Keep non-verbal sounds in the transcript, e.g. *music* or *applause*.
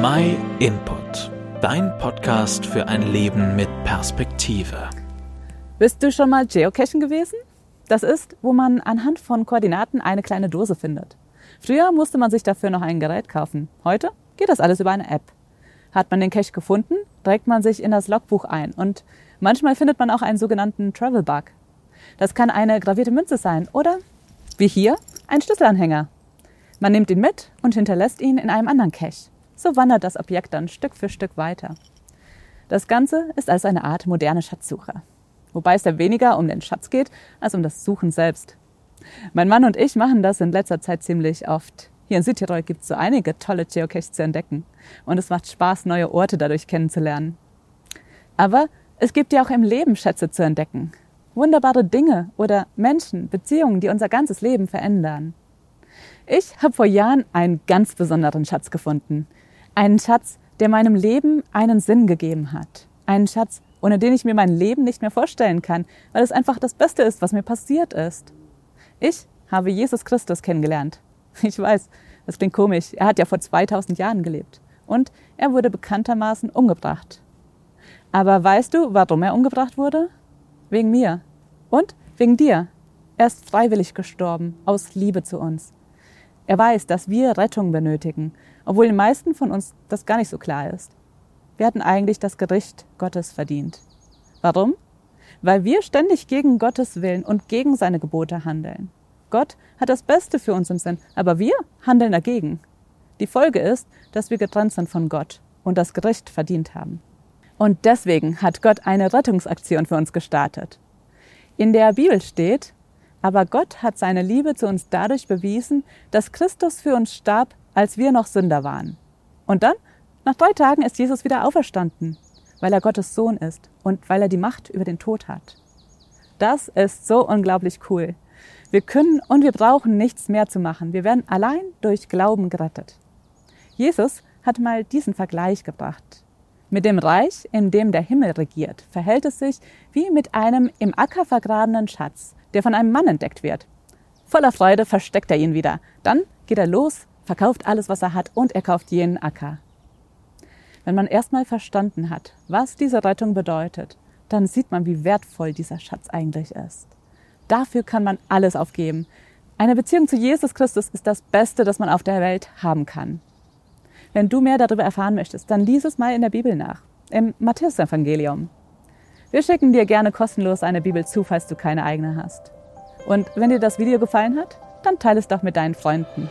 My Input, dein Podcast für ein Leben mit Perspektive. Bist du schon mal Geocachen gewesen? Das ist, wo man anhand von Koordinaten eine kleine Dose findet. Früher musste man sich dafür noch ein Gerät kaufen. Heute geht das alles über eine App. Hat man den Cache gefunden, trägt man sich in das Logbuch ein und manchmal findet man auch einen sogenannten Travel Bug. Das kann eine gravierte Münze sein oder, wie hier, ein Schlüsselanhänger. Man nimmt ihn mit und hinterlässt ihn in einem anderen Cache. So wandert das Objekt dann Stück für Stück weiter. Das Ganze ist als eine Art moderne Schatzsuche. Wobei es ja weniger um den Schatz geht, als um das Suchen selbst. Mein Mann und ich machen das in letzter Zeit ziemlich oft. Hier in Südtirol gibt es so einige tolle Geocaches zu entdecken. Und es macht Spaß, neue Orte dadurch kennenzulernen. Aber es gibt ja auch im Leben Schätze zu entdecken. Wunderbare Dinge oder Menschen, Beziehungen, die unser ganzes Leben verändern. Ich habe vor Jahren einen ganz besonderen Schatz gefunden, einen Schatz, der meinem Leben einen Sinn gegeben hat. Einen Schatz, ohne den ich mir mein Leben nicht mehr vorstellen kann, weil es einfach das Beste ist, was mir passiert ist. Ich habe Jesus Christus kennengelernt. *laughs* Ich weiß, das klingt komisch. Er hat ja vor 2000 Jahren gelebt. Und er wurde bekanntermaßen umgebracht. Aber weißt du, warum er umgebracht wurde? Wegen mir. Und wegen dir. Er ist freiwillig gestorben, aus Liebe zu uns. Er weiß, dass wir Rettung benötigen, obwohl den meisten von uns das gar nicht so klar ist. Wir hatten eigentlich das Gericht Gottes verdient. Warum? Weil wir ständig gegen Gottes Willen und gegen seine Gebote handeln. Gott hat das Beste für uns im Sinn, aber wir handeln dagegen. Die Folge ist, dass wir getrennt sind von Gott und das Gericht verdient haben. Und deswegen hat Gott eine Rettungsaktion für uns gestartet. In der Bibel steht, aber Gott hat seine Liebe zu uns dadurch bewiesen, dass Christus für uns starb, als wir noch Sünder waren. Und dann, nach drei Tagen, ist Jesus wieder auferstanden, weil er Gottes Sohn ist und weil er die Macht über den Tod hat. Das ist so unglaublich cool. Wir können und wir brauchen nichts mehr zu machen. Wir werden allein durch Glauben gerettet. Jesus hat mal diesen Vergleich gebracht. Mit dem Reich, in dem der Himmel regiert, verhält es sich wie mit einem im Acker vergrabenen Schatz, der von einem Mann entdeckt wird. Voller Freude versteckt er ihn wieder. Dann geht er los, verkauft alles, was er hat und er kauft jenen Acker. Wenn man erstmal verstanden hat, was diese Rettung bedeutet, dann sieht man, wie wertvoll dieser Schatz eigentlich ist. Dafür kann man alles aufgeben. Eine Beziehung zu Jesus Christus ist das Beste, das man auf der Welt haben kann. Wenn du mehr darüber erfahren möchtest, dann lies es mal in der Bibel nach, im Matthäusevangelium. Wir schicken dir gerne kostenlos eine Bibel zu, falls du keine eigene hast. Und wenn dir das Video gefallen hat, dann teile es doch mit deinen Freunden.